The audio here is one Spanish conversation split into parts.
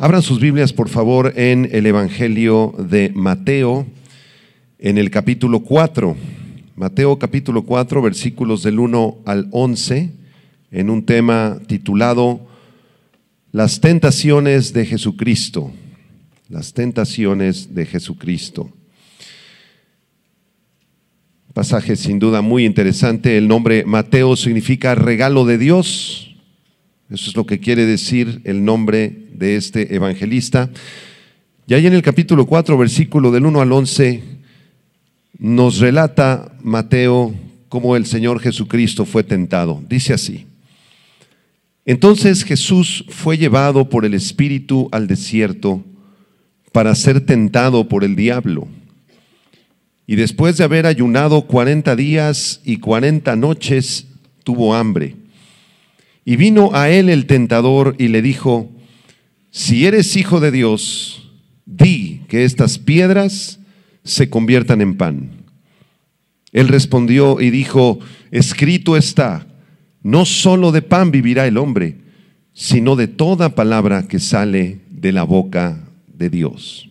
Abran sus Biblias, por favor, en el Evangelio de Mateo, en el capítulo 4. Mateo capítulo 4, versículos del 1 al 11, en un tema titulado Las tentaciones de Jesucristo. Las tentaciones de Jesucristo. Pasaje sin duda muy interesante. El nombre Mateo significa regalo de Dios eso es lo que quiere decir el nombre de este evangelista. Y ahí en el capítulo 4, versículo del 1 al 11, nos relata Mateo cómo el Señor Jesucristo fue tentado. Dice así. Entonces Jesús fue llevado por el Espíritu al desierto para ser tentado por el diablo. Y después de haber ayunado cuarenta días y cuarenta noches, tuvo hambre. Y vino a él el tentador y le dijo, si eres hijo de Dios, di que estas piedras se conviertan en pan. Él respondió y dijo, escrito está, no solo de pan vivirá el hombre, sino de toda palabra que sale de la boca de Dios.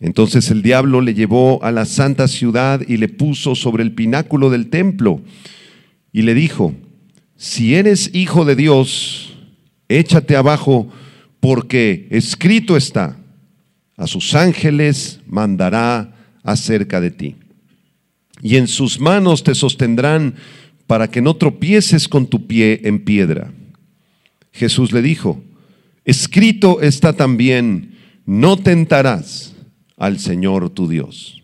Entonces el diablo le llevó a la santa ciudad y le puso sobre el pináculo del templo y le dijo, si eres hijo de Dios, échate abajo, porque escrito está, a sus ángeles mandará acerca de ti. Y en sus manos te sostendrán para que no tropieces con tu pie en piedra. Jesús le dijo, escrito está también, no tentarás al Señor tu Dios.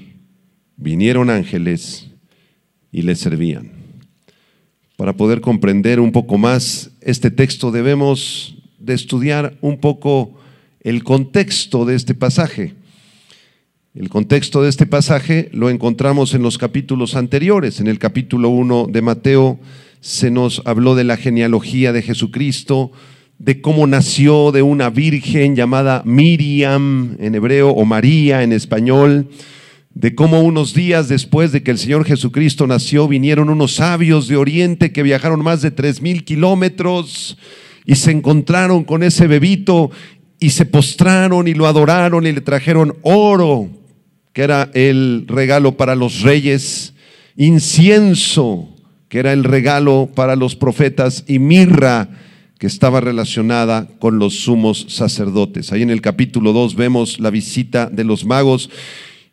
vinieron ángeles y le servían. Para poder comprender un poco más este texto debemos de estudiar un poco el contexto de este pasaje. El contexto de este pasaje lo encontramos en los capítulos anteriores. En el capítulo 1 de Mateo se nos habló de la genealogía de Jesucristo, de cómo nació de una virgen llamada Miriam en hebreo o María en español, de cómo unos días después de que el Señor Jesucristo nació vinieron unos sabios de Oriente que viajaron más de tres mil kilómetros y se encontraron con ese bebito y se postraron y lo adoraron y le trajeron oro, que era el regalo para los reyes, incienso, que era el regalo para los profetas, y mirra, que estaba relacionada con los sumos sacerdotes. Ahí en el capítulo 2 vemos la visita de los magos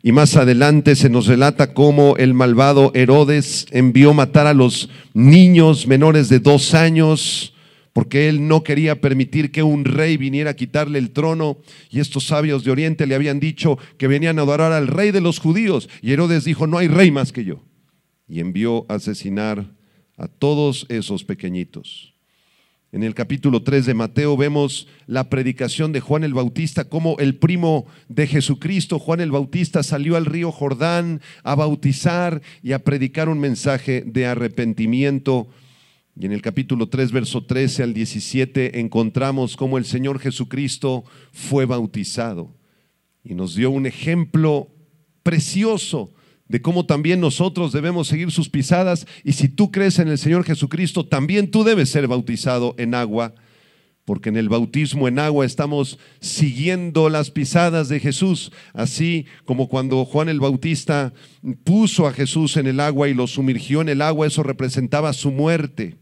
y más adelante se nos relata cómo el malvado Herodes envió matar a los niños menores de dos años porque él no quería permitir que un rey viniera a quitarle el trono. Y estos sabios de Oriente le habían dicho que venían a adorar al rey de los judíos. Y Herodes dijo, no hay rey más que yo. Y envió a asesinar a todos esos pequeñitos. En el capítulo 3 de Mateo vemos la predicación de Juan el Bautista, como el primo de Jesucristo, Juan el Bautista, salió al río Jordán a bautizar y a predicar un mensaje de arrepentimiento. Y en el capítulo 3, verso 13 al 17, encontramos cómo el Señor Jesucristo fue bautizado y nos dio un ejemplo precioso de cómo también nosotros debemos seguir sus pisadas y si tú crees en el Señor Jesucristo, también tú debes ser bautizado en agua, porque en el bautismo en agua estamos siguiendo las pisadas de Jesús, así como cuando Juan el Bautista puso a Jesús en el agua y lo sumergió en el agua, eso representaba su muerte.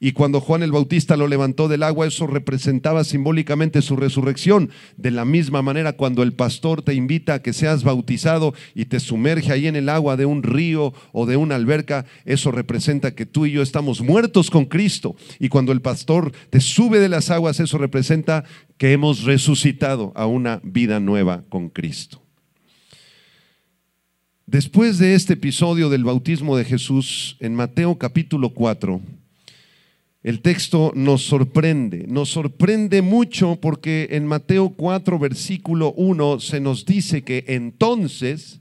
Y cuando Juan el Bautista lo levantó del agua, eso representaba simbólicamente su resurrección. De la misma manera, cuando el pastor te invita a que seas bautizado y te sumerge ahí en el agua de un río o de una alberca, eso representa que tú y yo estamos muertos con Cristo. Y cuando el pastor te sube de las aguas, eso representa que hemos resucitado a una vida nueva con Cristo. Después de este episodio del bautismo de Jesús, en Mateo capítulo 4, el texto nos sorprende, nos sorprende mucho porque en Mateo 4, versículo 1 se nos dice que entonces,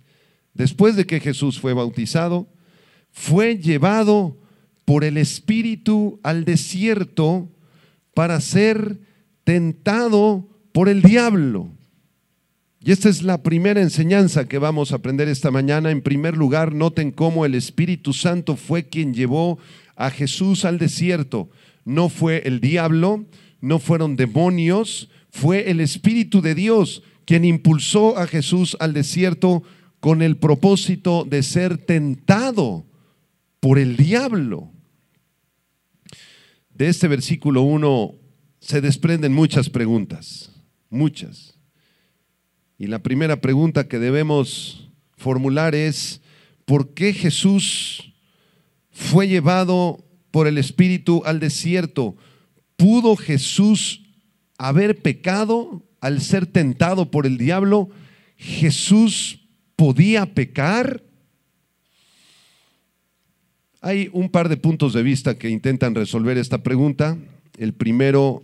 después de que Jesús fue bautizado, fue llevado por el Espíritu al desierto para ser tentado por el diablo. Y esta es la primera enseñanza que vamos a aprender esta mañana. En primer lugar, noten cómo el Espíritu Santo fue quien llevó a Jesús al desierto. No fue el diablo, no fueron demonios, fue el Espíritu de Dios quien impulsó a Jesús al desierto con el propósito de ser tentado por el diablo. De este versículo 1 se desprenden muchas preguntas, muchas. Y la primera pregunta que debemos formular es, ¿por qué Jesús fue llevado por el Espíritu al desierto? ¿Pudo Jesús haber pecado al ser tentado por el diablo? ¿Jesús podía pecar? Hay un par de puntos de vista que intentan resolver esta pregunta. El primero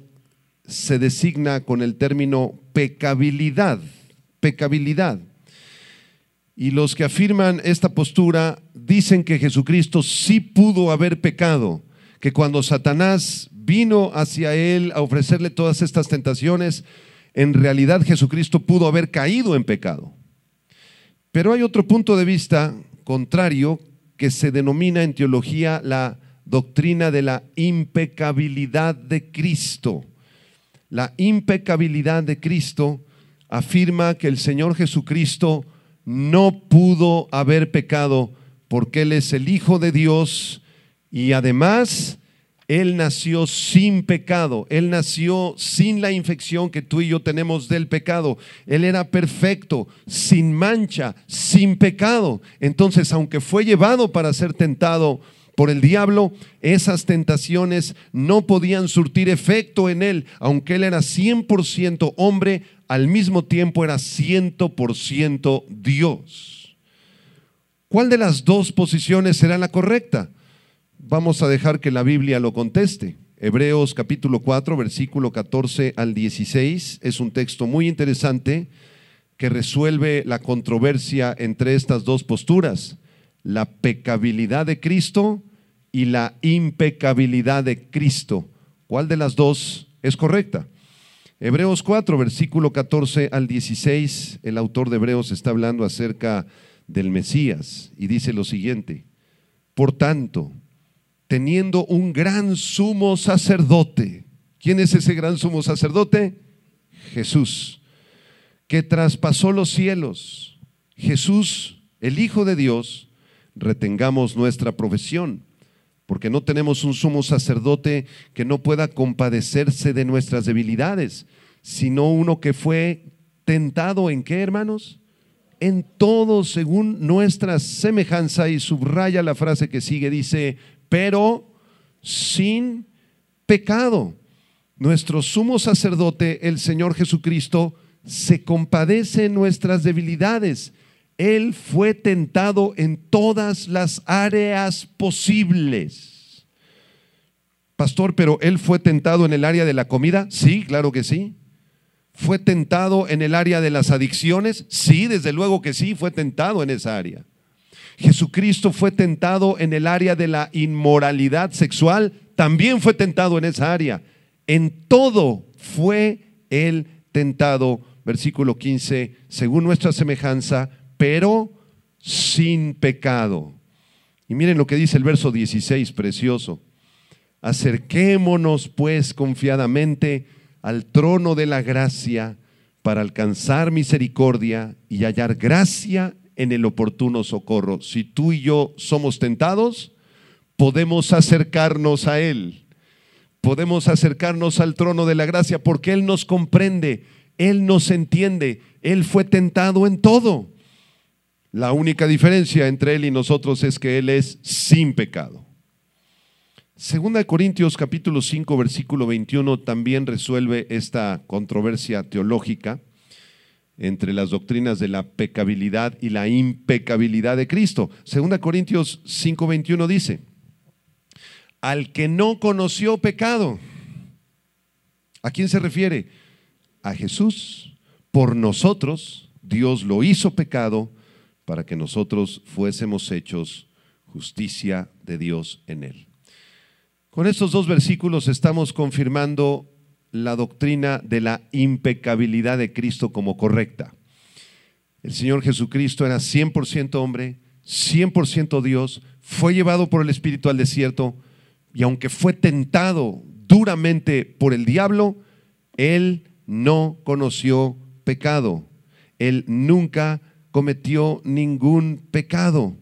se designa con el término pecabilidad pecabilidad. Y los que afirman esta postura dicen que Jesucristo sí pudo haber pecado, que cuando Satanás vino hacia él a ofrecerle todas estas tentaciones, en realidad Jesucristo pudo haber caído en pecado. Pero hay otro punto de vista contrario que se denomina en teología la doctrina de la impecabilidad de Cristo. La impecabilidad de Cristo afirma que el Señor Jesucristo no pudo haber pecado porque Él es el Hijo de Dios y además Él nació sin pecado, Él nació sin la infección que tú y yo tenemos del pecado. Él era perfecto, sin mancha, sin pecado. Entonces, aunque fue llevado para ser tentado, por el diablo, esas tentaciones no podían surtir efecto en él, aunque él era 100% hombre, al mismo tiempo era 100% Dios. ¿Cuál de las dos posiciones será la correcta? Vamos a dejar que la Biblia lo conteste. Hebreos capítulo 4, versículo 14 al 16 es un texto muy interesante que resuelve la controversia entre estas dos posturas la pecabilidad de Cristo y la impecabilidad de Cristo. ¿Cuál de las dos es correcta? Hebreos 4, versículo 14 al 16, el autor de Hebreos está hablando acerca del Mesías y dice lo siguiente, por tanto, teniendo un gran sumo sacerdote, ¿quién es ese gran sumo sacerdote? Jesús, que traspasó los cielos, Jesús, el Hijo de Dios, retengamos nuestra profesión, porque no tenemos un sumo sacerdote que no pueda compadecerse de nuestras debilidades, sino uno que fue tentado en qué, hermanos? En todo según nuestra semejanza y subraya la frase que sigue, dice, pero sin pecado. Nuestro sumo sacerdote, el Señor Jesucristo, se compadece en nuestras debilidades él fue tentado en todas las áreas posibles. Pastor, pero Él fue tentado en el área de la comida. Sí, claro que sí. ¿Fue tentado en el área de las adicciones? Sí, desde luego que sí, fue tentado en esa área. Jesucristo fue tentado en el área de la inmoralidad sexual, también fue tentado en esa área. En todo fue Él tentado, versículo 15, según nuestra semejanza, pero sin pecado. Y miren lo que dice el verso 16, precioso. Acerquémonos pues confiadamente al trono de la gracia para alcanzar misericordia y hallar gracia en el oportuno socorro. Si tú y yo somos tentados, podemos acercarnos a Él. Podemos acercarnos al trono de la gracia porque Él nos comprende, Él nos entiende, Él fue tentado en todo. La única diferencia entre Él y nosotros es que Él es sin pecado. Segunda de Corintios capítulo 5 versículo 21 también resuelve esta controversia teológica entre las doctrinas de la pecabilidad y la impecabilidad de Cristo. Segunda Corintios 5:21 dice: al que no conoció pecado. ¿A quién se refiere? A Jesús. Por nosotros, Dios lo hizo pecado para que nosotros fuésemos hechos justicia de Dios en él. Con estos dos versículos estamos confirmando la doctrina de la impecabilidad de Cristo como correcta. El Señor Jesucristo era 100% hombre, 100% Dios, fue llevado por el Espíritu al desierto y aunque fue tentado duramente por el diablo, Él no conoció pecado. Él nunca cometió ningún pecado.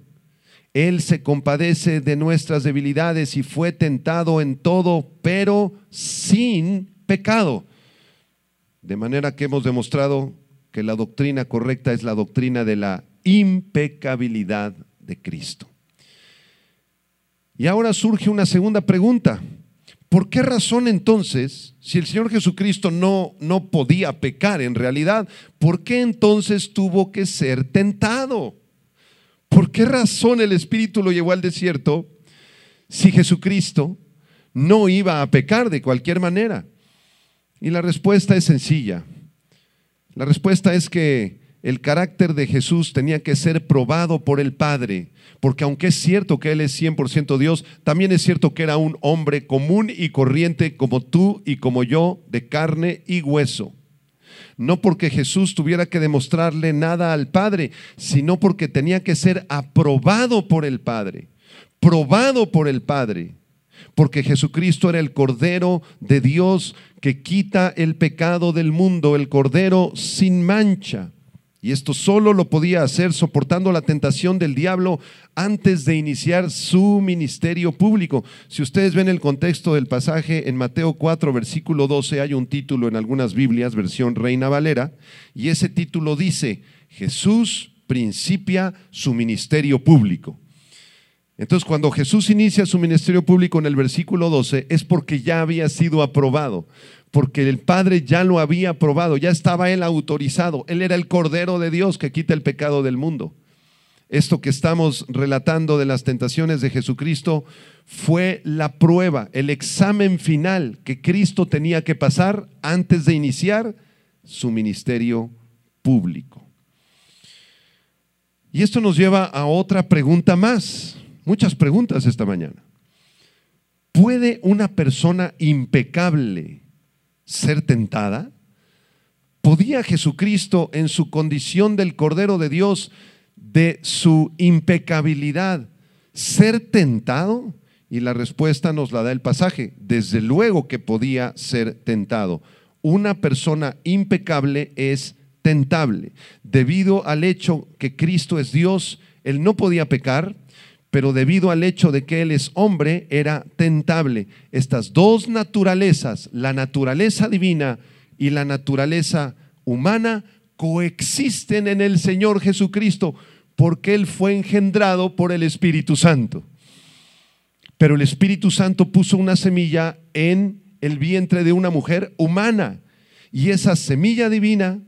Él se compadece de nuestras debilidades y fue tentado en todo, pero sin pecado. De manera que hemos demostrado que la doctrina correcta es la doctrina de la impecabilidad de Cristo. Y ahora surge una segunda pregunta. ¿Por qué razón entonces, si el Señor Jesucristo no, no podía pecar en realidad, ¿por qué entonces tuvo que ser tentado? ¿Por qué razón el Espíritu lo llevó al desierto si Jesucristo no iba a pecar de cualquier manera? Y la respuesta es sencilla. La respuesta es que el carácter de Jesús tenía que ser probado por el Padre, porque aunque es cierto que Él es 100% Dios, también es cierto que era un hombre común y corriente como tú y como yo, de carne y hueso. No porque Jesús tuviera que demostrarle nada al Padre, sino porque tenía que ser aprobado por el Padre, probado por el Padre, porque Jesucristo era el Cordero de Dios que quita el pecado del mundo, el Cordero sin mancha. Y esto solo lo podía hacer soportando la tentación del diablo antes de iniciar su ministerio público. Si ustedes ven el contexto del pasaje en Mateo 4, versículo 12, hay un título en algunas Biblias, versión Reina Valera, y ese título dice, Jesús principia su ministerio público. Entonces, cuando Jesús inicia su ministerio público en el versículo 12, es porque ya había sido aprobado, porque el Padre ya lo había aprobado, ya estaba él autorizado, él era el Cordero de Dios que quita el pecado del mundo. Esto que estamos relatando de las tentaciones de Jesucristo fue la prueba, el examen final que Cristo tenía que pasar antes de iniciar su ministerio público. Y esto nos lleva a otra pregunta más muchas preguntas esta mañana. ¿Puede una persona impecable ser tentada? ¿Podía Jesucristo en su condición del Cordero de Dios, de su impecabilidad, ser tentado? Y la respuesta nos la da el pasaje. Desde luego que podía ser tentado. Una persona impecable es tentable. Debido al hecho que Cristo es Dios, Él no podía pecar, pero debido al hecho de que él es hombre, era tentable. Estas dos naturalezas, la naturaleza divina y la naturaleza humana, coexisten en el Señor Jesucristo, porque él fue engendrado por el Espíritu Santo. Pero el Espíritu Santo puso una semilla en el vientre de una mujer humana, y esa semilla divina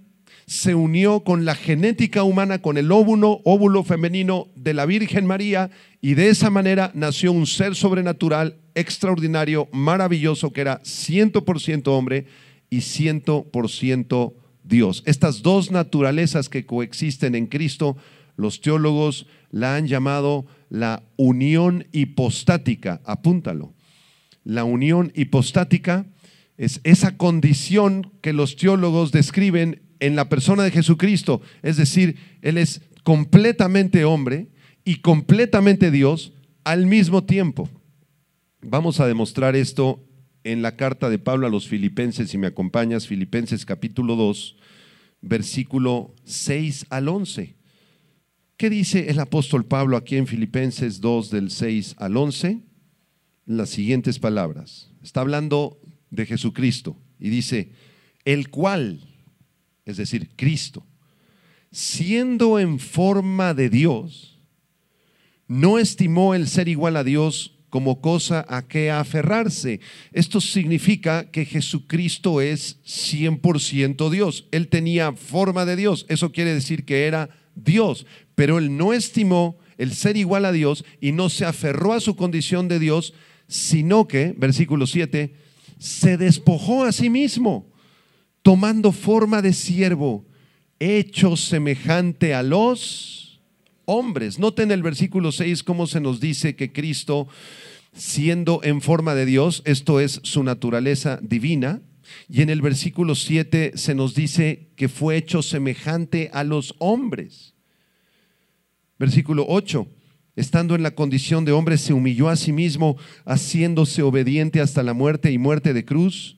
se unió con la genética humana, con el óvulo, óvulo femenino de la Virgen María, y de esa manera nació un ser sobrenatural, extraordinario, maravilloso, que era 100% hombre y 100% Dios. Estas dos naturalezas que coexisten en Cristo, los teólogos la han llamado la unión hipostática. Apúntalo. La unión hipostática es esa condición que los teólogos describen en la persona de Jesucristo. Es decir, Él es completamente hombre y completamente Dios al mismo tiempo. Vamos a demostrar esto en la carta de Pablo a los filipenses, si me acompañas, Filipenses capítulo 2, versículo 6 al 11. ¿Qué dice el apóstol Pablo aquí en Filipenses 2 del 6 al 11? Las siguientes palabras. Está hablando de Jesucristo y dice, el cual es decir, Cristo, siendo en forma de Dios, no estimó el ser igual a Dios como cosa a que aferrarse. Esto significa que Jesucristo es 100% Dios. Él tenía forma de Dios. Eso quiere decir que era Dios, pero él no estimó el ser igual a Dios y no se aferró a su condición de Dios, sino que, versículo 7, se despojó a sí mismo, tomando forma de siervo, hecho semejante a los hombres. Noten el versículo 6 cómo se nos dice que Cristo, siendo en forma de Dios, esto es su naturaleza divina, y en el versículo 7 se nos dice que fue hecho semejante a los hombres. Versículo 8 estando en la condición de hombre, se humilló a sí mismo, haciéndose obediente hasta la muerte y muerte de cruz,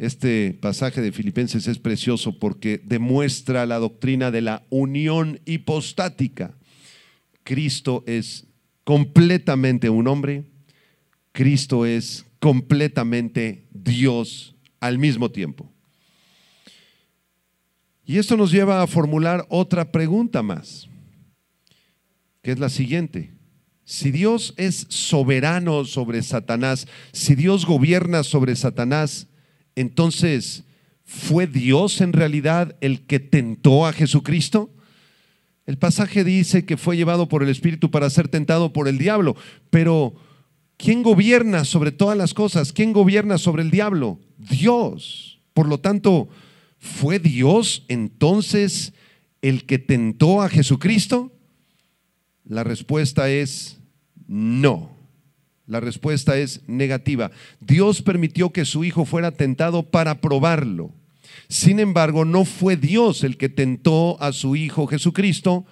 Este pasaje de Filipenses es precioso porque demuestra la doctrina de la unión hipostática. Cristo es completamente un hombre, Cristo es completamente Dios al mismo tiempo. Y esto nos lleva a formular otra pregunta más, que es la siguiente. Si Dios es soberano sobre Satanás, si Dios gobierna sobre Satanás, entonces, ¿fue Dios en realidad el que tentó a Jesucristo? El pasaje dice que fue llevado por el Espíritu para ser tentado por el diablo, pero ¿quién gobierna sobre todas las cosas? ¿Quién gobierna sobre el diablo? Dios. Por lo tanto, ¿fue Dios entonces el que tentó a Jesucristo? La respuesta es no. La respuesta es negativa. Dios permitió que su hijo fuera tentado para probarlo. Sin embargo, no fue Dios el que tentó a su hijo Jesucristo,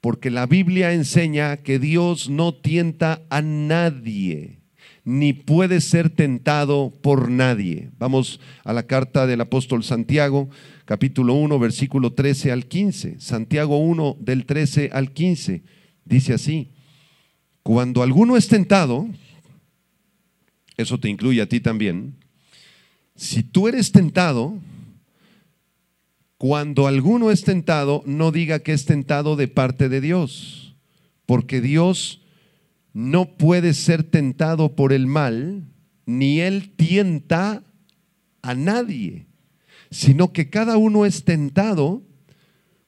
porque la Biblia enseña que Dios no tienta a nadie, ni puede ser tentado por nadie. Vamos a la carta del apóstol Santiago, capítulo 1, versículo 13 al 15. Santiago 1, del 13 al 15. Dice así. Cuando alguno es tentado, eso te incluye a ti también, si tú eres tentado, cuando alguno es tentado, no diga que es tentado de parte de Dios, porque Dios no puede ser tentado por el mal, ni Él tienta a nadie, sino que cada uno es tentado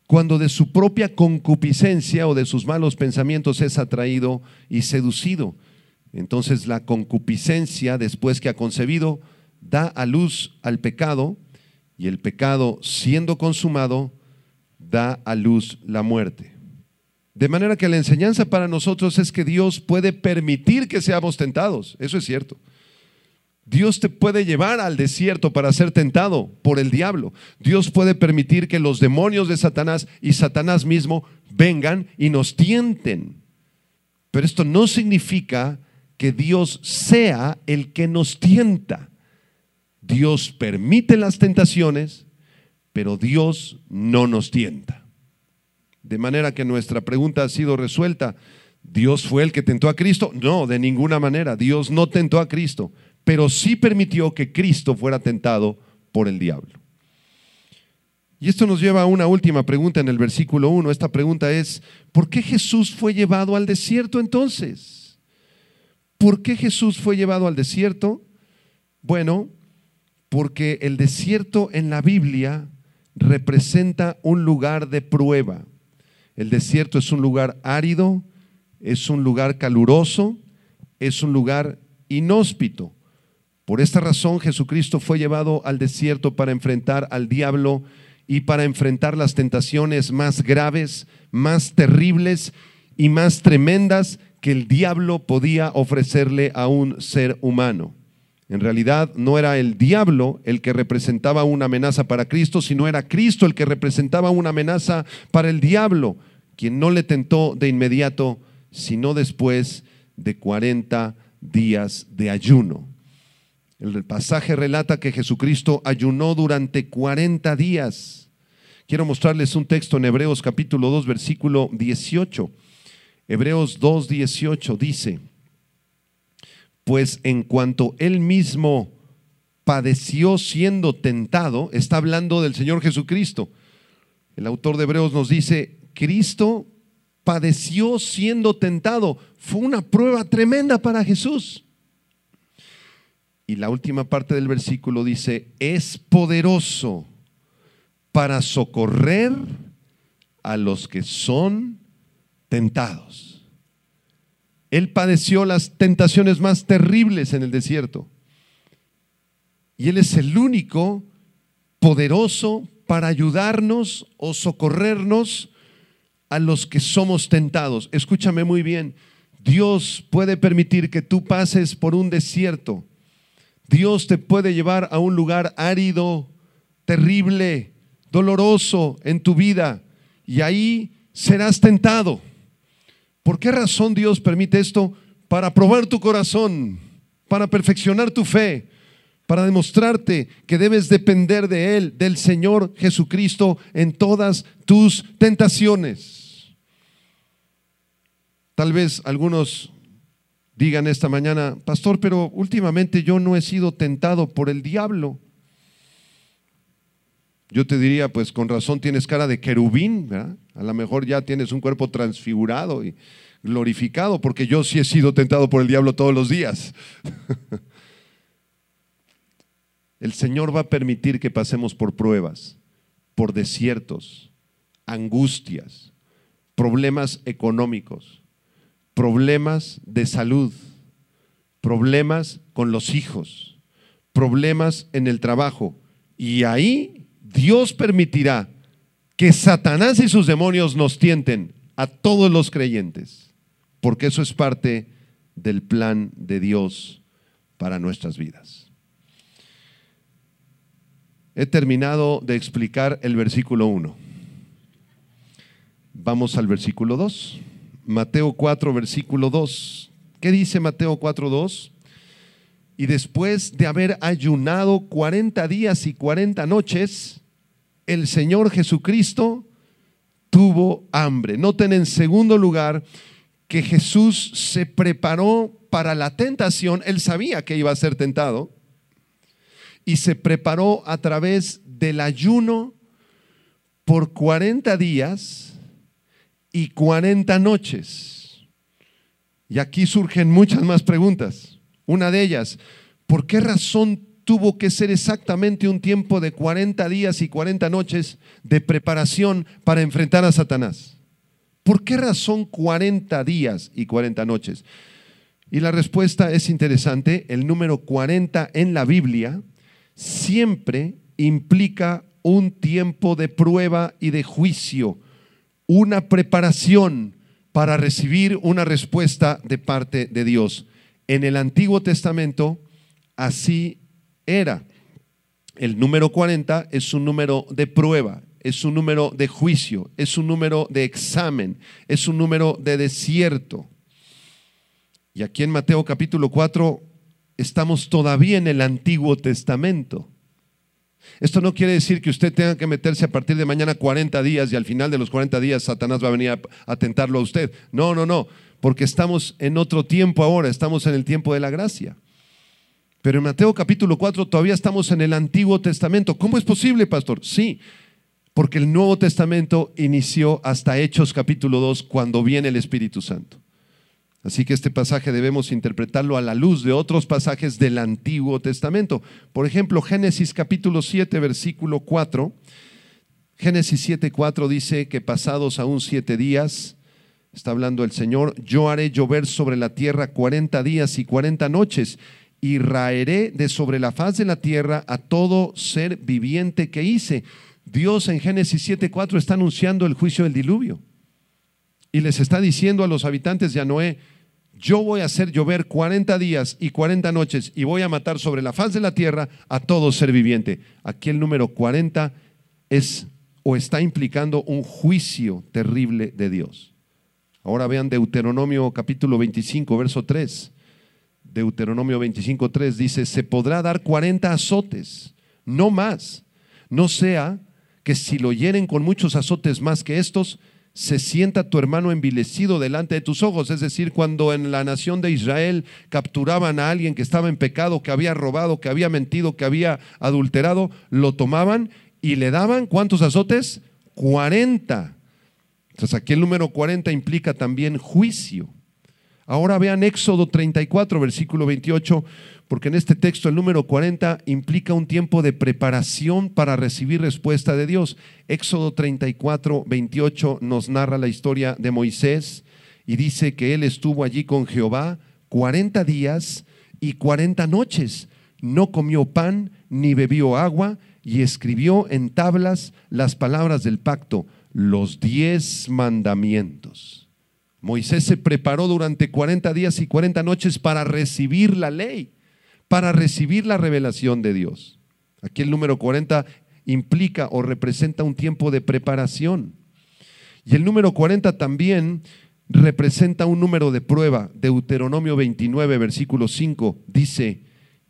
cuando de su propia concupiscencia o de sus malos pensamientos es atraído y seducido. Entonces la concupiscencia, después que ha concebido, da a luz al pecado y el pecado, siendo consumado, da a luz la muerte. De manera que la enseñanza para nosotros es que Dios puede permitir que seamos tentados. Eso es cierto. Dios te puede llevar al desierto para ser tentado por el diablo. Dios puede permitir que los demonios de Satanás y Satanás mismo vengan y nos tienten. Pero esto no significa que Dios sea el que nos tienta. Dios permite las tentaciones, pero Dios no nos tienta. De manera que nuestra pregunta ha sido resuelta. ¿Dios fue el que tentó a Cristo? No, de ninguna manera. Dios no tentó a Cristo pero sí permitió que Cristo fuera tentado por el diablo. Y esto nos lleva a una última pregunta en el versículo 1. Esta pregunta es, ¿por qué Jesús fue llevado al desierto entonces? ¿Por qué Jesús fue llevado al desierto? Bueno, porque el desierto en la Biblia representa un lugar de prueba. El desierto es un lugar árido, es un lugar caluroso, es un lugar inhóspito. Por esta razón Jesucristo fue llevado al desierto para enfrentar al diablo y para enfrentar las tentaciones más graves, más terribles y más tremendas que el diablo podía ofrecerle a un ser humano. En realidad no era el diablo el que representaba una amenaza para Cristo, sino era Cristo el que representaba una amenaza para el diablo, quien no le tentó de inmediato, sino después de 40 días de ayuno. El pasaje relata que Jesucristo ayunó durante 40 días. Quiero mostrarles un texto en Hebreos capítulo 2, versículo 18. Hebreos 2, 18 dice, pues en cuanto él mismo padeció siendo tentado, está hablando del Señor Jesucristo. El autor de Hebreos nos dice, Cristo padeció siendo tentado. Fue una prueba tremenda para Jesús. Y la última parte del versículo dice, es poderoso para socorrer a los que son tentados. Él padeció las tentaciones más terribles en el desierto. Y Él es el único poderoso para ayudarnos o socorrernos a los que somos tentados. Escúchame muy bien, Dios puede permitir que tú pases por un desierto. Dios te puede llevar a un lugar árido, terrible, doloroso en tu vida y ahí serás tentado. ¿Por qué razón Dios permite esto? Para probar tu corazón, para perfeccionar tu fe, para demostrarte que debes depender de Él, del Señor Jesucristo, en todas tus tentaciones. Tal vez algunos digan esta mañana, pastor, pero últimamente yo no he sido tentado por el diablo. Yo te diría, pues con razón tienes cara de querubín, a lo mejor ya tienes un cuerpo transfigurado y glorificado, porque yo sí he sido tentado por el diablo todos los días. El Señor va a permitir que pasemos por pruebas, por desiertos, angustias, problemas económicos, problemas de salud, problemas con los hijos, problemas en el trabajo. Y ahí Dios permitirá que Satanás y sus demonios nos tienten a todos los creyentes, porque eso es parte del plan de Dios para nuestras vidas. He terminado de explicar el versículo 1. Vamos al versículo 2. Mateo 4, versículo 2. ¿Qué dice Mateo 4, 2? Y después de haber ayunado 40 días y 40 noches, el Señor Jesucristo tuvo hambre. Noten en segundo lugar que Jesús se preparó para la tentación. Él sabía que iba a ser tentado y se preparó a través del ayuno por 40 días y 40 noches. Y aquí surgen muchas más preguntas. Una de ellas, ¿por qué razón tuvo que ser exactamente un tiempo de 40 días y 40 noches de preparación para enfrentar a Satanás? ¿Por qué razón 40 días y 40 noches? Y la respuesta es interesante. El número 40 en la Biblia siempre implica un tiempo de prueba y de juicio, una preparación para recibir una respuesta de parte de Dios. En el Antiguo Testamento así era. El número 40 es un número de prueba, es un número de juicio, es un número de examen, es un número de desierto. Y aquí en Mateo capítulo 4 estamos todavía en el Antiguo Testamento. Esto no quiere decir que usted tenga que meterse a partir de mañana 40 días y al final de los 40 días Satanás va a venir a, tentarlo a usted. No, no, no, porque estamos en otro tiempo ahora, estamos en el tiempo de la gracia. Pero en Mateo capítulo 4 todavía estamos en el Antiguo Testamento. ¿Cómo es posible, pastor? Sí, porque el Nuevo Testamento inició hasta Hechos capítulo 2 cuando viene el Espíritu Santo. Así que este pasaje debemos interpretarlo a la luz de otros pasajes del Antiguo Testamento. Por ejemplo, Génesis capítulo 7, versículo 4. Génesis 7, 4 dice que pasados aún siete días, está hablando el Señor, yo haré llover sobre la tierra cuarenta días y cuarenta noches y raeré de sobre la faz de la tierra a todo ser viviente que hice. Dios en Génesis 7, 4 está anunciando el juicio del diluvio y les está diciendo a los habitantes de Anoé, yo voy a hacer llover 40 días y 40 noches y voy a matar sobre la faz de la tierra a todo ser viviente. Aquí el número 40 es o está implicando un juicio terrible de Dios. Ahora vean Deuteronomio capítulo 25, verso 3. Deuteronomio 25, 3 dice, se podrá dar 40 azotes, no más, no sea que si lo hieren con muchos azotes más que estos, se sienta tu hermano envilecido delante de tus ojos. Es decir, cuando en la nación de Israel capturaban a alguien que estaba en pecado, que había robado, que había mentido, que había adulterado, lo tomaban y le daban ¿cuántos azotes? 40. Entonces aquí el número 40 implica también juicio. Ahora vean Éxodo 34, versículo 28, porque en este texto el número 40 implica un tiempo de preparación para recibir respuesta de Dios. Éxodo 34, 28 nos narra la historia de Moisés y dice que él estuvo allí con Jehová 40 días y 40 noches. No comió pan ni bebió agua y escribió en tablas las palabras del pacto, los diez mandamientos. Moisés se preparó durante 40 días y 40 noches para recibir la ley, para recibir la revelación de Dios. Aquí el número 40 implica o representa un tiempo de preparación. Y el número 40 también representa un número de prueba. Deuteronomio 29, versículo 5 dice,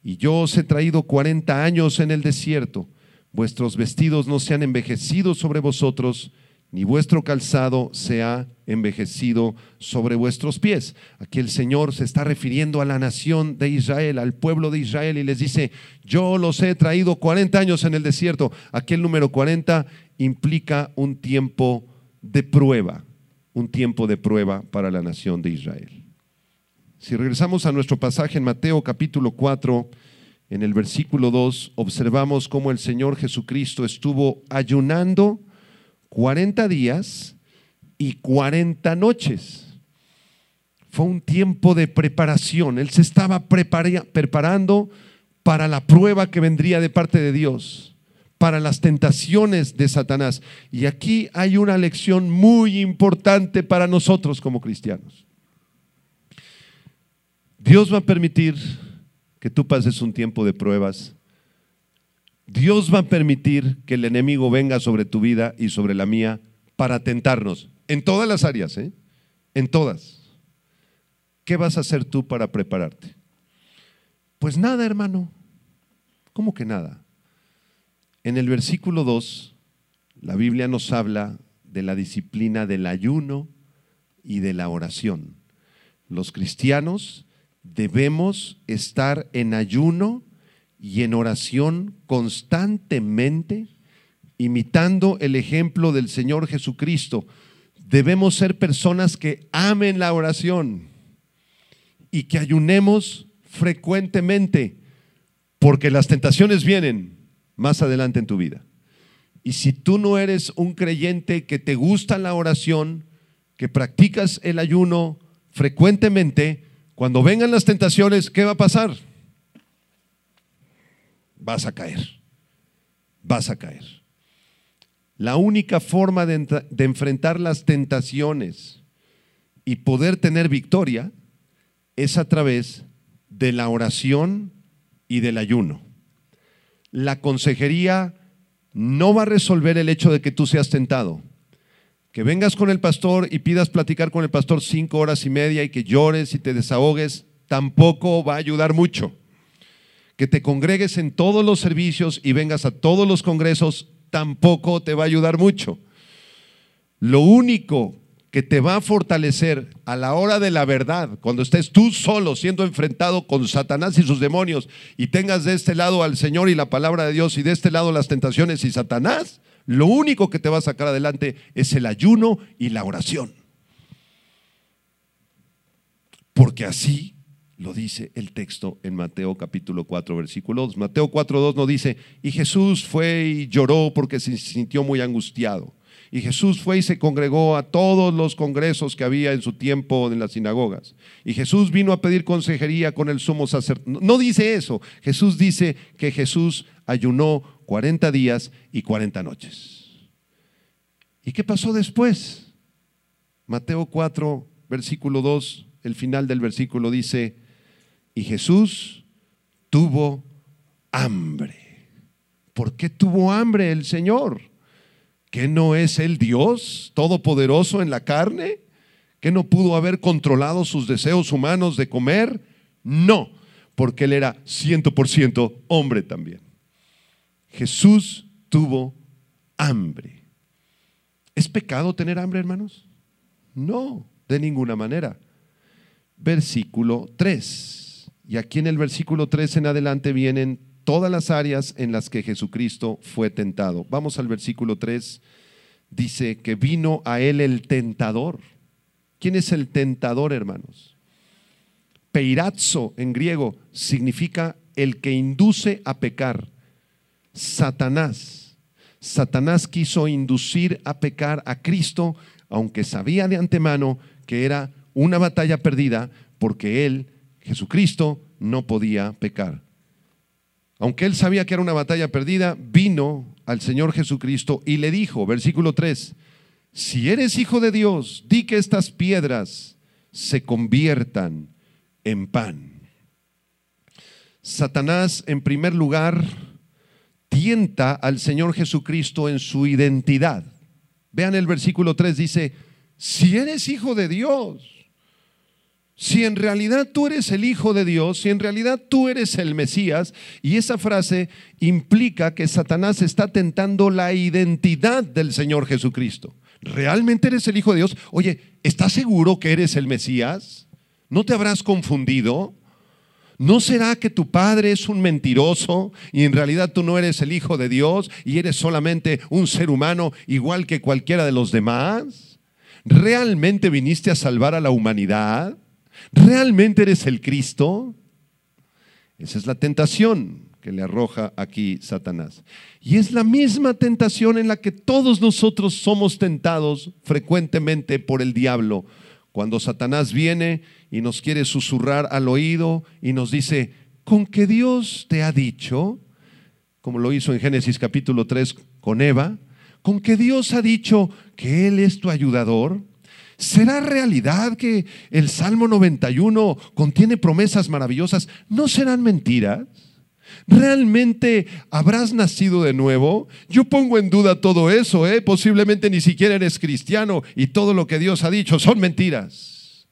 y yo os he traído 40 años en el desierto, vuestros vestidos no se han envejecido sobre vosotros, ni vuestro calzado se ha envejecido sobre vuestros pies. Aquí el Señor se está refiriendo a la nación de Israel, al pueblo de Israel, y les dice, yo los he traído 40 años en el desierto. Aquí el número 40 implica un tiempo de prueba, un tiempo de prueba para la nación de Israel. Si regresamos a nuestro pasaje en Mateo capítulo 4, en el versículo 2, observamos cómo el Señor Jesucristo estuvo ayunando 40 días y 40 noches. Fue un tiempo de preparación. Él se estaba preparando para la prueba que vendría de parte de Dios, para las tentaciones de Satanás. Y aquí hay una lección muy importante para nosotros como cristianos. Dios va a permitir que tú pases un tiempo de pruebas Dios va a permitir que el enemigo venga sobre tu vida y sobre la mía para tentarnos, en todas las áreas, ¿eh? en todas. ¿Qué vas a hacer tú para prepararte? Pues nada, hermano. ¿Cómo que nada? En el versículo 2, la Biblia nos habla de la disciplina del ayuno y de la oración. Los cristianos debemos estar en ayuno y en oración constantemente, imitando el ejemplo del Señor Jesucristo. Debemos ser personas que amen la oración y que ayunemos frecuentemente, porque las tentaciones vienen más adelante en tu vida. Y si tú no eres un creyente que te gusta la oración, que practicas el ayuno frecuentemente, cuando vengan las tentaciones, ¿qué va a pasar? Vas a caer, vas a caer. La única forma de, enfrentar las tentaciones y poder tener victoria es a través de la oración y del ayuno. La consejería no va a resolver el hecho de que tú seas tentado. Que vengas con el pastor y pidas platicar con el pastor cinco horas y media y que llores y te desahogues, tampoco va a ayudar mucho que te congregues en todos los servicios y vengas a todos los congresos tampoco te va a ayudar mucho. Lo único que te va a fortalecer a la hora de la verdad, cuando estés tú solo siendo enfrentado con Satanás y sus demonios y tengas de este lado al Señor y la palabra de Dios y de este lado las tentaciones y Satanás, lo único que te va a sacar adelante es el ayuno y la oración. Porque así lo dice el texto en Mateo capítulo 4, versículo 2. Mateo 4, 2 no dice, y Jesús fue y lloró porque se sintió muy angustiado. Y Jesús fue y se congregó a todos los congresos que había en su tiempo en las sinagogas. Y Jesús vino a pedir consejería con el sumo sacerdote. No dice eso. Jesús dice que Jesús ayunó 40 días y 40 noches. ¿Y qué pasó después? Mateo 4, versículo 2, el final del versículo dice, y Jesús tuvo hambre. ¿Por qué tuvo hambre el Señor? ¿Que no es el Dios todopoderoso en la carne? ¿Que no pudo haber controlado sus deseos humanos de comer? No, porque Él era ciento por ciento hombre también. Jesús tuvo hambre. ¿Es pecado tener hambre, hermanos? No, de ninguna manera. Versículo 3. Y aquí en el versículo 3 en adelante vienen todas las áreas en las que Jesucristo fue tentado. Vamos al versículo 3. Dice que vino a él el tentador. ¿Quién es el tentador, hermanos? Peirazzo en griego significa el que induce a pecar. Satanás. Satanás quiso inducir a pecar a Cristo, aunque sabía de antemano que era una batalla perdida, porque él, Jesucristo, no podía pecar. Aunque él sabía que era una batalla perdida, vino al Señor Jesucristo y le dijo, versículo 3, si eres hijo de Dios, di que estas piedras se conviertan en pan. Satanás, en primer lugar, tienta al Señor Jesucristo en su identidad. Vean el versículo 3, dice, si eres hijo de Dios, si en realidad tú eres el Hijo de Dios, si en realidad tú eres el Mesías, y esa frase implica que Satanás está tentando la identidad del Señor Jesucristo. ¿Realmente eres el Hijo de Dios? Oye, ¿estás seguro que eres el Mesías? ¿No te habrás confundido? ¿No será que tu padre es un mentiroso y en realidad tú no eres el Hijo de Dios y eres solamente un ser humano igual que cualquiera de los demás? ¿Realmente viniste a salvar a la humanidad? ¿Realmente eres el Cristo? Esa es la tentación que le arroja aquí Satanás. Y es la misma tentación en la que todos nosotros somos tentados frecuentemente por el diablo. Cuando Satanás viene y nos quiere susurrar al oído y nos dice, ¿con qué Dios te ha dicho? Como lo hizo en Génesis capítulo 3 con Eva, ¿con qué Dios ha dicho que Él es tu ayudador? ¿Será realidad que el Salmo 91 contiene promesas maravillosas? ¿No serán mentiras? ¿Realmente habrás nacido de nuevo? Yo pongo en duda todo eso, ¿eh? Posiblemente ni siquiera eres cristiano y todo lo que Dios ha dicho son mentiras.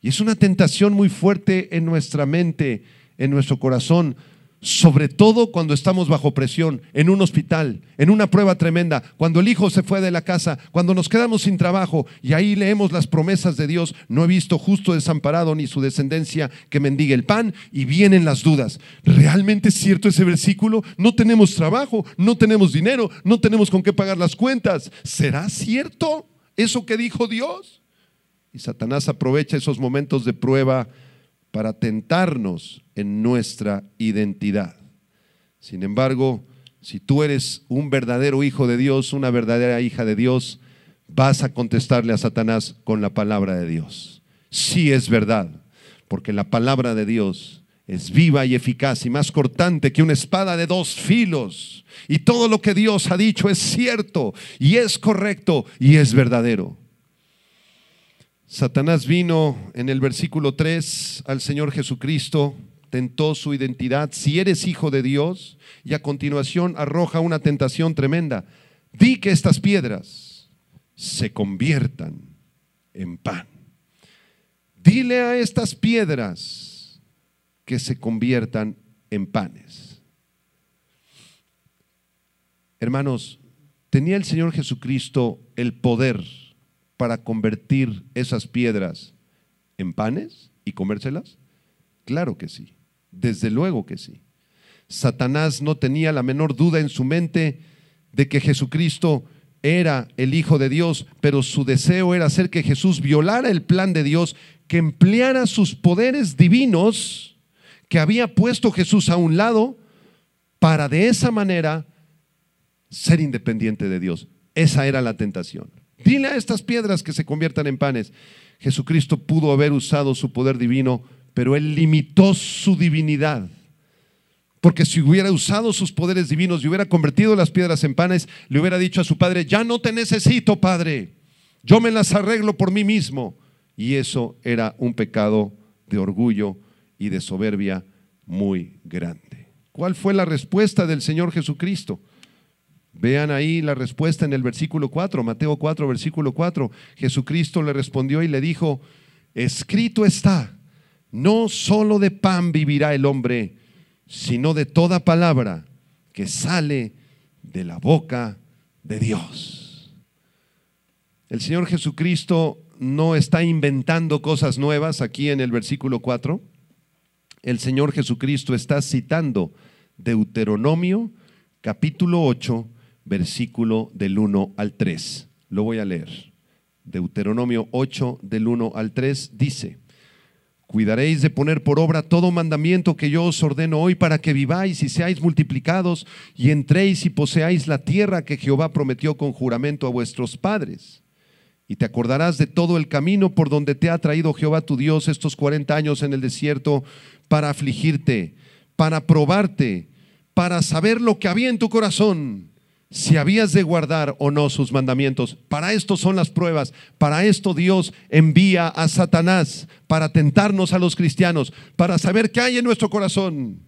Y es una tentación muy fuerte en nuestra mente, en nuestro corazón, sobre todo cuando estamos bajo presión, en un hospital, en una prueba tremenda, cuando el hijo se fue de la casa, cuando nos quedamos sin trabajo y ahí leemos las promesas de Dios, no he visto justo desamparado ni su descendencia que mendigue el pan y vienen las dudas. ¿Realmente es cierto ese versículo? No tenemos trabajo, no tenemos dinero, no tenemos con qué pagar las cuentas. ¿Será cierto eso que dijo Dios? Y Satanás aprovecha esos momentos de prueba para tentarnos en nuestra identidad. Sin embargo, si tú eres un verdadero hijo de Dios, una verdadera hija de Dios, vas a contestarle a Satanás con la palabra de Dios. Sí es verdad, porque la palabra de Dios es viva y eficaz y más cortante que una espada de dos filos. Y todo lo que Dios ha dicho es cierto y es correcto y es verdadero. Satanás vino en el versículo 3 al Señor Jesucristo, tentó su identidad, si eres hijo de Dios, y a continuación arroja una tentación tremenda. Di que estas piedras se conviertan en pan. Dile a estas piedras que se conviertan en panes. Hermanos, tenía el Señor Jesucristo el poder para convertir esas piedras en panes y comérselas? Claro que sí, desde luego que sí. Satanás no tenía la menor duda en su mente de que Jesucristo era el Hijo de Dios, pero su deseo era hacer que Jesús violara el plan de Dios, que empleara sus poderes divinos que había puesto Jesús a un lado para de esa manera ser independiente de Dios. Esa era la tentación. Dile a estas piedras que se conviertan en panes. Jesucristo pudo haber usado su poder divino, pero él limitó su divinidad. Porque si hubiera usado sus poderes divinos y hubiera convertido las piedras en panes, le hubiera dicho a su padre, ya no te necesito, padre, yo me las arreglo por mí mismo. Y eso era un pecado de orgullo y de soberbia muy grande. ¿Cuál fue la respuesta del Señor Jesucristo? Vean ahí la respuesta en el versículo 4, Mateo 4, versículo 4. Jesucristo le respondió y le dijo, escrito está, no solo de pan vivirá el hombre, sino de toda palabra que sale de la boca de Dios. El Señor Jesucristo no está inventando cosas nuevas aquí en el versículo 4. El Señor Jesucristo está citando Deuteronomio capítulo 8, versículo del 1 al 3. Lo voy a leer. Deuteronomio 8, del 1 al 3, dice, Cuidaréis de poner por obra todo mandamiento que yo os ordeno hoy para que viváis y seáis multiplicados y entréis y poseáis la tierra que Jehová prometió con juramento a vuestros padres. Y te acordarás de todo el camino por donde te ha traído Jehová tu Dios estos 40 años en el desierto para afligirte, para probarte, para saber lo que había en tu corazón si habías de guardar o no sus mandamientos. Para esto son las pruebas. Para esto Dios envía a Satanás para tentarnos a los cristianos, para saber qué hay en nuestro corazón.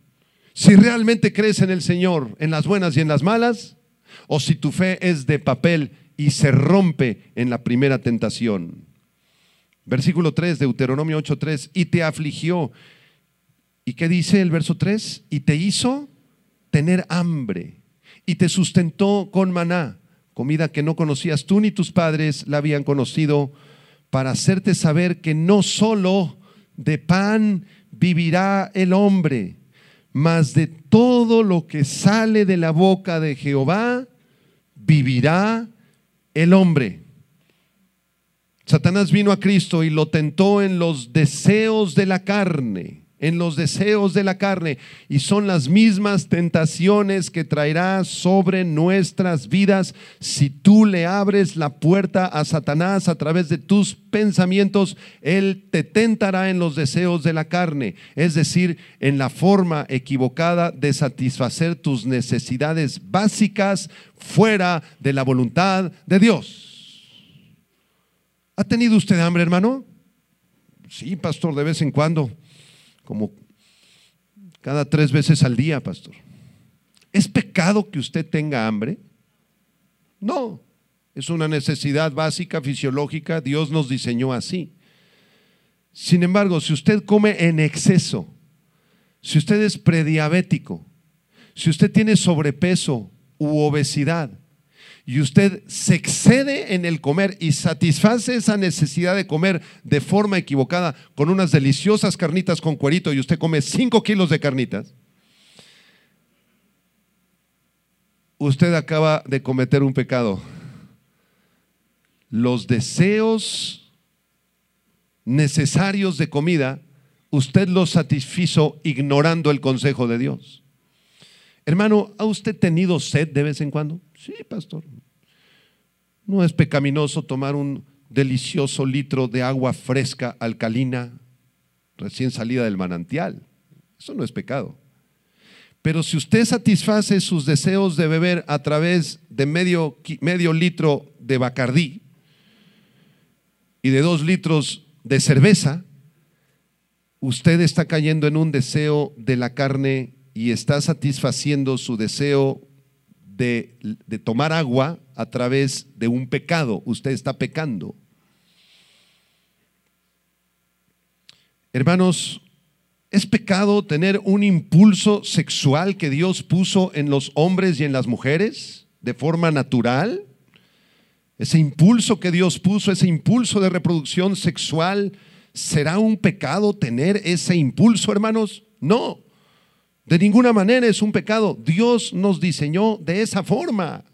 Si realmente crees en el Señor, en las buenas y en las malas, o si tu fe es de papel y se rompe en la primera tentación. Versículo 3, Deuteronomio 8:3, y te afligió. ¿Y qué dice el verso 3? Y te hizo tener hambre y te sustentó con maná, comida que no conocías tú ni tus padres la habían conocido, para hacerte saber que no solo de pan vivirá el hombre, mas de todo lo que sale de la boca de Jehová vivirá el hombre. Satanás vino a Cristo y lo tentó en los deseos de la carne en los deseos de la carne y son las mismas tentaciones que traerá sobre nuestras vidas si tú le abres la puerta a Satanás a través de tus pensamientos, él te tentará en los deseos de la carne, es decir, en la forma equivocada de satisfacer tus necesidades básicas fuera de la voluntad de Dios. ¿Ha tenido usted hambre, hermano? Sí, pastor, de vez en cuando como cada tres veces al día, pastor. ¿Es pecado que usted tenga hambre? No, es una necesidad básica, fisiológica, Dios nos diseñó así. Sin embargo, si usted come en exceso, si usted es prediabético, si usted tiene sobrepeso u obesidad, y usted se excede en el comer y satisface esa necesidad de comer de forma equivocada con unas deliciosas carnitas con cuerito y usted come 5 kilos de carnitas, usted acaba de cometer un pecado. Los deseos necesarios de comida, usted los satisfizo ignorando el consejo de Dios. Hermano, ¿ha usted tenido sed de vez en cuando? Sí, pastor. No es pecaminoso tomar un delicioso litro de agua fresca, alcalina, recién salida del manantial. Eso no es pecado. Pero si usted satisface sus deseos de beber a través de medio, litro de bacardí y de dos litros de cerveza, usted está cayendo en un deseo de la carne y está satisfaciendo su deseo de, tomar agua a través de un pecado. Usted está pecando. Hermanos, ¿es pecado tener un impulso sexual que Dios puso en los hombres y en las mujeres de forma natural? Ese impulso que Dios puso, ese impulso de reproducción sexual, ¿será un pecado tener ese impulso, hermanos? No. De ninguna manera es un pecado. Dios nos diseñó de esa forma.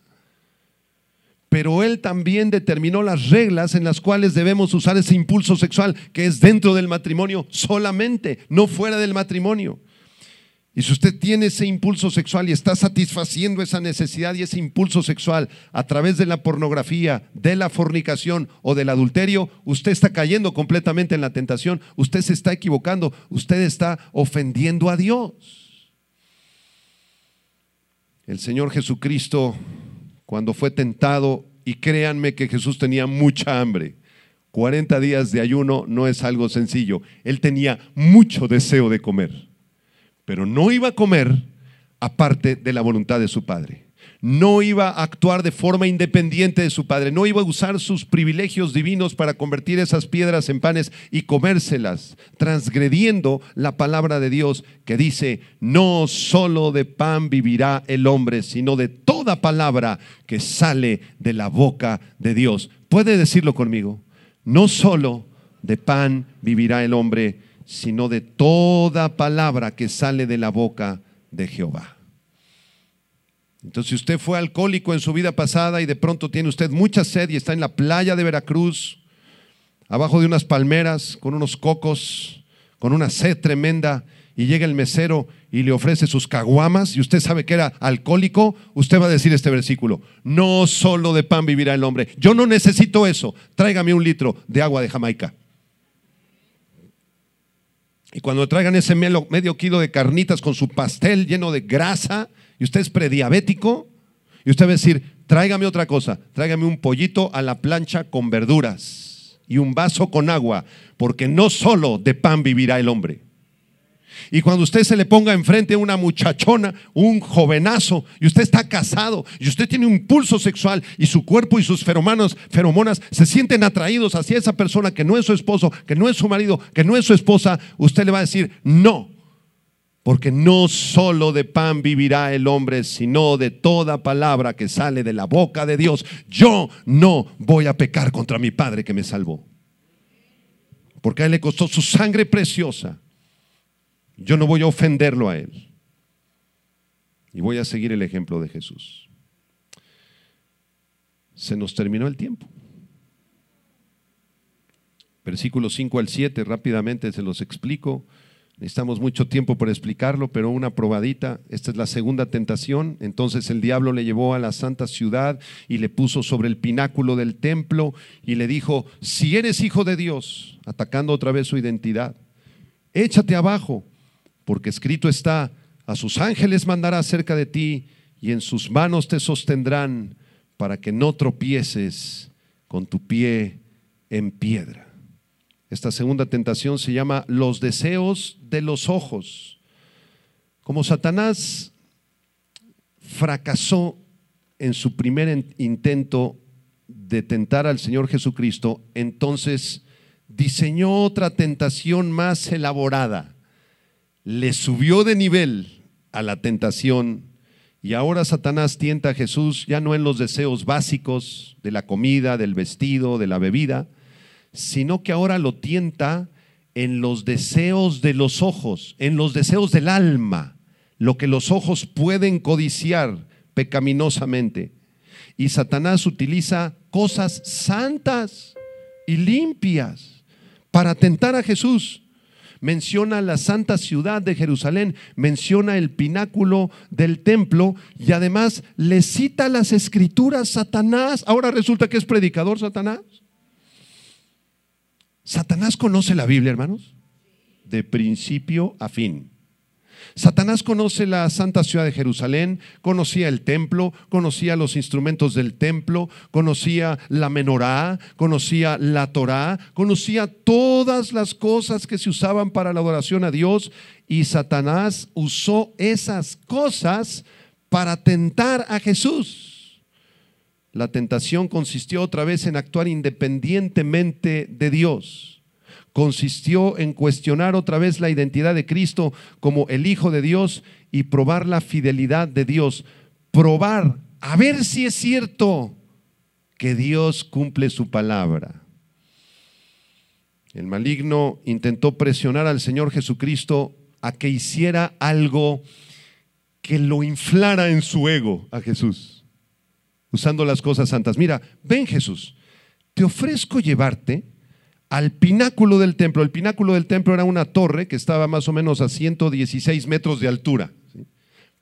Pero Él también determinó las reglas en las cuales debemos usar ese impulso sexual que es dentro del matrimonio solamente, no fuera del matrimonio. Y si usted tiene ese impulso sexual y está satisfaciendo esa necesidad y ese impulso sexual a través de la pornografía, de la fornicación o del adulterio, usted está cayendo completamente en la tentación, usted se está equivocando, usted está ofendiendo a Dios. El Señor Jesucristo, cuando fue tentado, y créanme que Jesús tenía mucha hambre, 40 días de ayuno no es algo sencillo. Él tenía mucho deseo de comer, pero no iba a comer aparte de la voluntad de su Padre no iba a actuar de forma independiente de su padre, no iba a usar sus privilegios divinos para convertir esas piedras en panes y comérselas, transgrediendo la palabra de Dios que dice, no solo de pan vivirá el hombre, sino de toda palabra que sale de la boca de Dios. Puede decirlo conmigo. No solo de pan vivirá el hombre, sino de toda palabra que sale de la boca de Jehová. Entonces, si usted fue alcohólico en su vida pasada y de pronto tiene usted mucha sed y está en la playa de Veracruz, abajo de unas palmeras, con unos cocos, con una sed tremenda, y llega el mesero y le ofrece sus caguamas y usted sabe que era alcohólico, usted va a decir este versículo, no solo de pan vivirá el hombre, yo no necesito eso, tráigame un litro de agua de Jamaica. Y cuando traigan ese medio kilo de carnitas con su pastel lleno de grasa y usted es prediabético, y usted va a decir, tráigame otra cosa, tráigame un pollito a la plancha con verduras y un vaso con agua, porque no solo de pan vivirá el hombre. Y cuando usted se le ponga enfrente a una muchachona, un jovenazo, y usted está casado, y usted tiene un pulso sexual, y su cuerpo y sus feromonas, feromonas se sienten atraídos hacia esa persona que no es su esposo, que no es su marido, que no es su esposa, usted le va a decir, no, porque no solo de pan vivirá el hombre, sino de toda palabra que sale de la boca de Dios. Yo no voy a pecar contra mi Padre que me salvó. Porque a Él le costó su sangre preciosa yo no voy a ofenderlo a él. Y voy a seguir el ejemplo de Jesús. Se nos terminó el tiempo. Versículos 5 al 7, rápidamente se los explico. Necesitamos mucho tiempo para explicarlo, pero una probadita. Esta es la segunda tentación. Entonces el diablo le llevó a la santa ciudad y le puso sobre el pináculo del templo y le dijo, si eres hijo de Dios, atacando otra vez su identidad, échate abajo porque escrito está, a sus ángeles mandará cerca de ti y en sus manos te sostendrán para que no tropieces con tu pie en piedra. Esta segunda tentación se llama los deseos de los ojos. Como Satanás fracasó en su primer intento de tentar al Señor Jesucristo, entonces diseñó otra tentación más elaborada le subió de nivel a la tentación y ahora Satanás tienta a Jesús ya no en los deseos básicos de la comida, del vestido, de la bebida, sino que ahora lo tienta en los deseos de los ojos, en los deseos del alma, lo que los ojos pueden codiciar pecaminosamente. Y Satanás utiliza cosas santas y limpias para tentar a Jesús menciona la santa ciudad de Jerusalén, menciona el pináculo del templo y además le cita las escrituras Satanás. Ahora resulta que es predicador Satanás. Satanás conoce la Biblia, hermanos, de principio a fin. Satanás conoce la santa ciudad de Jerusalén, conocía el templo, conocía los instrumentos del templo, conocía la menorá, conocía la Torá, conocía todas las cosas que se usaban para la adoración a Dios y Satanás usó esas cosas para tentar a Jesús. La tentación consistió otra vez en actuar independientemente de Dios consistió en cuestionar otra vez la identidad de Cristo como el Hijo de Dios y probar la fidelidad de Dios. Probar, a ver si es cierto que Dios cumple su palabra. El maligno intentó presionar al Señor Jesucristo a que hiciera algo que lo inflara en su ego a Jesús, usando las cosas santas. Mira, ven Jesús, te ofrezco llevarte al pináculo del templo. El pináculo del templo era una torre que estaba más o menos a 116 metros de altura.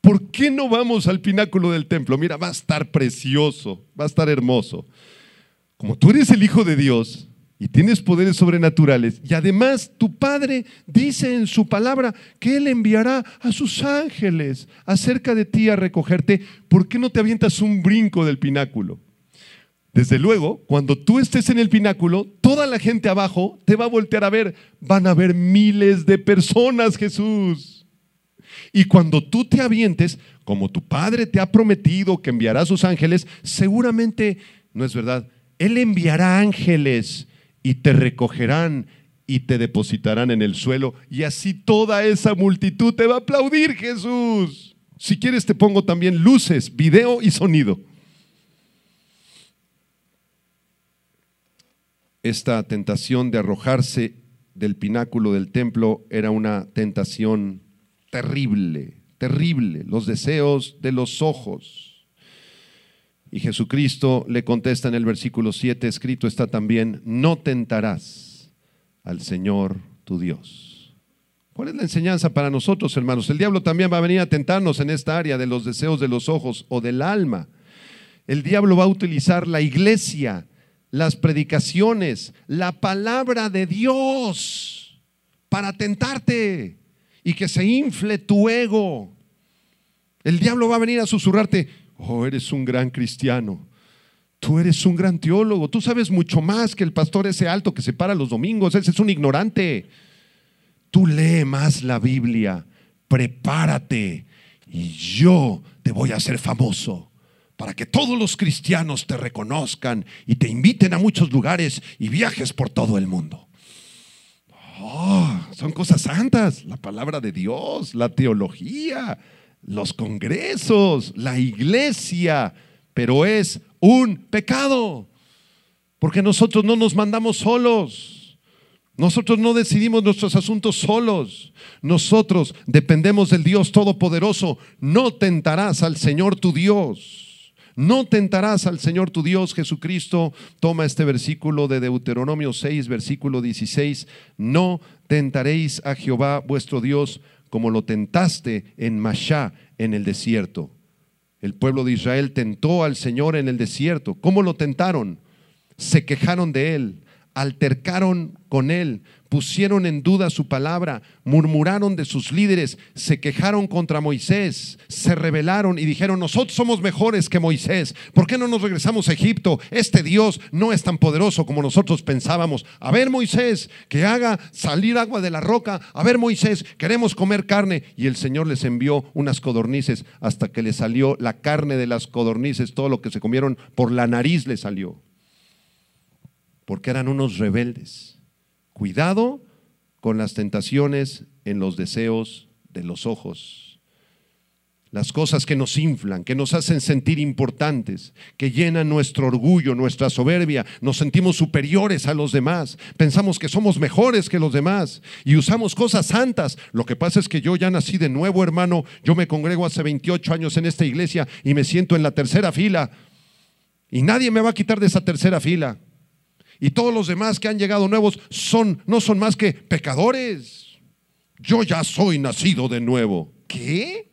¿Por qué no vamos al pináculo del templo? Mira, va a estar precioso, va a estar hermoso. Como tú eres el Hijo de Dios y tienes poderes sobrenaturales, y además tu Padre dice en su palabra que Él enviará a sus ángeles acerca de ti a recogerte, ¿por qué no te avientas un brinco del pináculo? Desde luego, cuando tú estés en el pináculo, toda la gente abajo te va a voltear a ver. Van a ver miles de personas, Jesús. Y cuando tú te avientes, como tu Padre te ha prometido que enviará a sus ángeles, seguramente, no es verdad, Él enviará ángeles y te recogerán y te depositarán en el suelo. Y así toda esa multitud te va a aplaudir, Jesús. Si quieres te pongo también luces, video y sonido. esta tentación de arrojarse del pináculo del templo era una tentación terrible, terrible, los deseos de los ojos. Y Jesucristo le contesta en el versículo 7, escrito está también, no tentarás al Señor tu Dios. ¿Cuál es la enseñanza para nosotros, hermanos? El diablo también va a venir a tentarnos en esta área de los deseos de los ojos o del alma. El diablo va a utilizar la iglesia las predicaciones, la palabra de Dios para tentarte y que se infle tu ego. El diablo va a venir a susurrarte, oh, eres un gran cristiano, tú eres un gran teólogo, tú sabes mucho más que el pastor ese alto que se para los domingos, ese es un ignorante. Tú lee más la Biblia, prepárate. Y yo te voy a hacer famoso para que todos los cristianos te reconozcan y te inviten a muchos lugares y viajes por todo el mundo. Oh, son cosas santas, la palabra de Dios, la teología, los congresos, la iglesia, pero es un pecado, porque nosotros no nos mandamos solos. Nosotros no decidimos nuestros asuntos solos. Nosotros dependemos del Dios Todopoderoso. No tentarás al Señor tu Dios. No tentarás al Señor tu Dios Jesucristo. Toma este versículo de Deuteronomio 6, versículo 16. No tentaréis a Jehová vuestro Dios como lo tentaste en Mashá, en el desierto. El pueblo de Israel tentó al Señor en el desierto. ¿Cómo lo tentaron? Se quejaron de él, altercaron con él, pusieron en duda su palabra, murmuraron de sus líderes, se quejaron contra Moisés, se rebelaron y dijeron, nosotros somos mejores que Moisés, ¿por qué no nos regresamos a Egipto? Este Dios no es tan poderoso como nosotros pensábamos. A ver Moisés, que haga salir agua de la roca, a ver Moisés, queremos comer carne. Y el Señor les envió unas codornices hasta que le salió la carne de las codornices, todo lo que se comieron por la nariz le salió, porque eran unos rebeldes. Cuidado con las tentaciones en los deseos de los ojos. Las cosas que nos inflan, que nos hacen sentir importantes, que llenan nuestro orgullo, nuestra soberbia, nos sentimos superiores a los demás, pensamos que somos mejores que los demás y usamos cosas santas. Lo que pasa es que yo ya nací de nuevo, hermano, yo me congrego hace 28 años en esta iglesia y me siento en la tercera fila y nadie me va a quitar de esa tercera fila. Y todos los demás que han llegado nuevos son, no son más que pecadores. Yo ya soy nacido de nuevo. ¿Qué?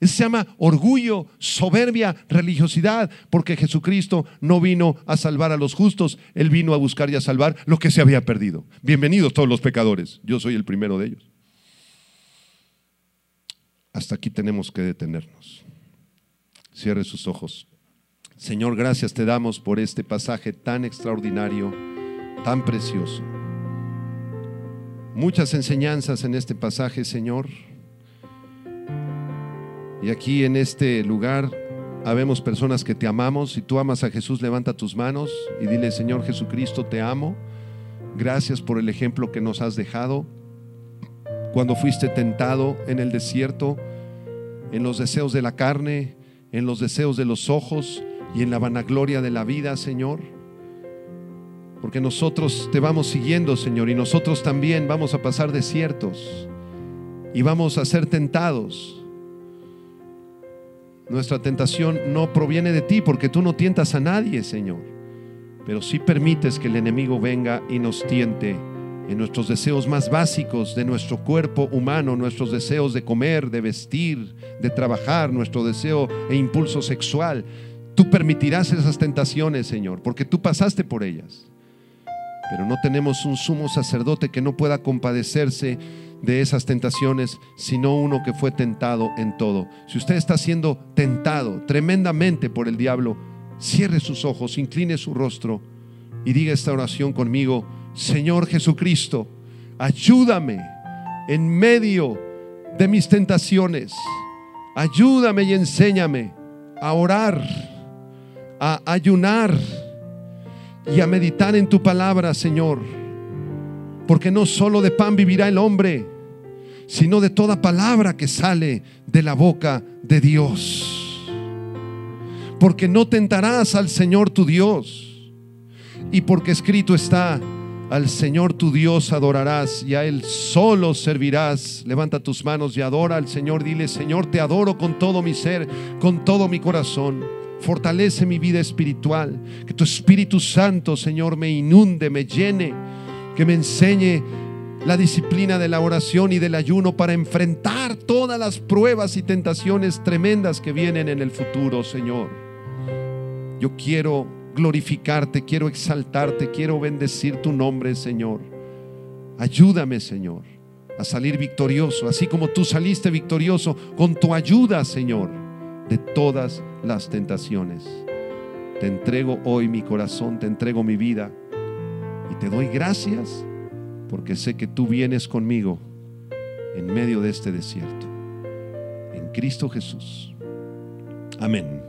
Eso se llama orgullo, soberbia, religiosidad, porque Jesucristo no vino a salvar a los justos, Él vino a buscar y a salvar lo que se había perdido. Bienvenidos todos los pecadores, yo soy el primero de ellos. Hasta aquí tenemos que detenernos. Cierre sus ojos. Señor, gracias te damos por este pasaje tan extraordinario, tan precioso. Muchas enseñanzas en este pasaje, Señor. Y aquí en este lugar habemos personas que te amamos. Si tú amas a Jesús, levanta tus manos y dile, Señor Jesucristo, te amo. Gracias por el ejemplo que nos has dejado. Cuando fuiste tentado en el desierto, en los deseos de la carne, en los deseos de los ojos, y en la vanagloria de la vida, Señor. Porque nosotros te vamos siguiendo, Señor, y nosotros también vamos a pasar desiertos y vamos a ser tentados. Nuestra tentación no proviene de ti porque tú no tientas a nadie, Señor. Pero sí permites que el enemigo venga y nos tiente en nuestros deseos más básicos de nuestro cuerpo humano, nuestros deseos de comer, de vestir, de trabajar, nuestro deseo e impulso sexual. Tú permitirás esas tentaciones, Señor, porque tú pasaste por ellas. Pero no tenemos un sumo sacerdote que no pueda compadecerse de esas tentaciones, sino uno que fue tentado en todo. Si usted está siendo tentado tremendamente por el diablo, cierre sus ojos, incline su rostro y diga esta oración conmigo, Señor Jesucristo, ayúdame en medio de mis tentaciones. Ayúdame y enséñame a orar a ayunar y a meditar en tu palabra, Señor. Porque no solo de pan vivirá el hombre, sino de toda palabra que sale de la boca de Dios. Porque no tentarás al Señor tu Dios. y porque escrito está, al Señor tu Dios adorarás y a Él solo servirás. Levanta tus manos y adora al Señor. Dile, Señor, te adoro con todo mi ser, con todo mi corazón. Fortalece mi vida espiritual. Que tu Espíritu Santo, Señor, me inunde, me llene. Que me enseñe la disciplina de la oración y del ayuno para enfrentar todas las pruebas y tentaciones tremendas que vienen en el futuro, Señor. Yo quiero glorificarte, quiero exaltarte, quiero bendecir tu nombre, Señor. Ayúdame, Señor, a salir victorioso, así como tú saliste victorioso con tu ayuda, Señor, de todas las tentaciones. Te entrego hoy mi corazón, te entrego mi vida y te doy gracias porque sé que tú vienes conmigo en medio de este desierto. En Cristo Jesús. Amén.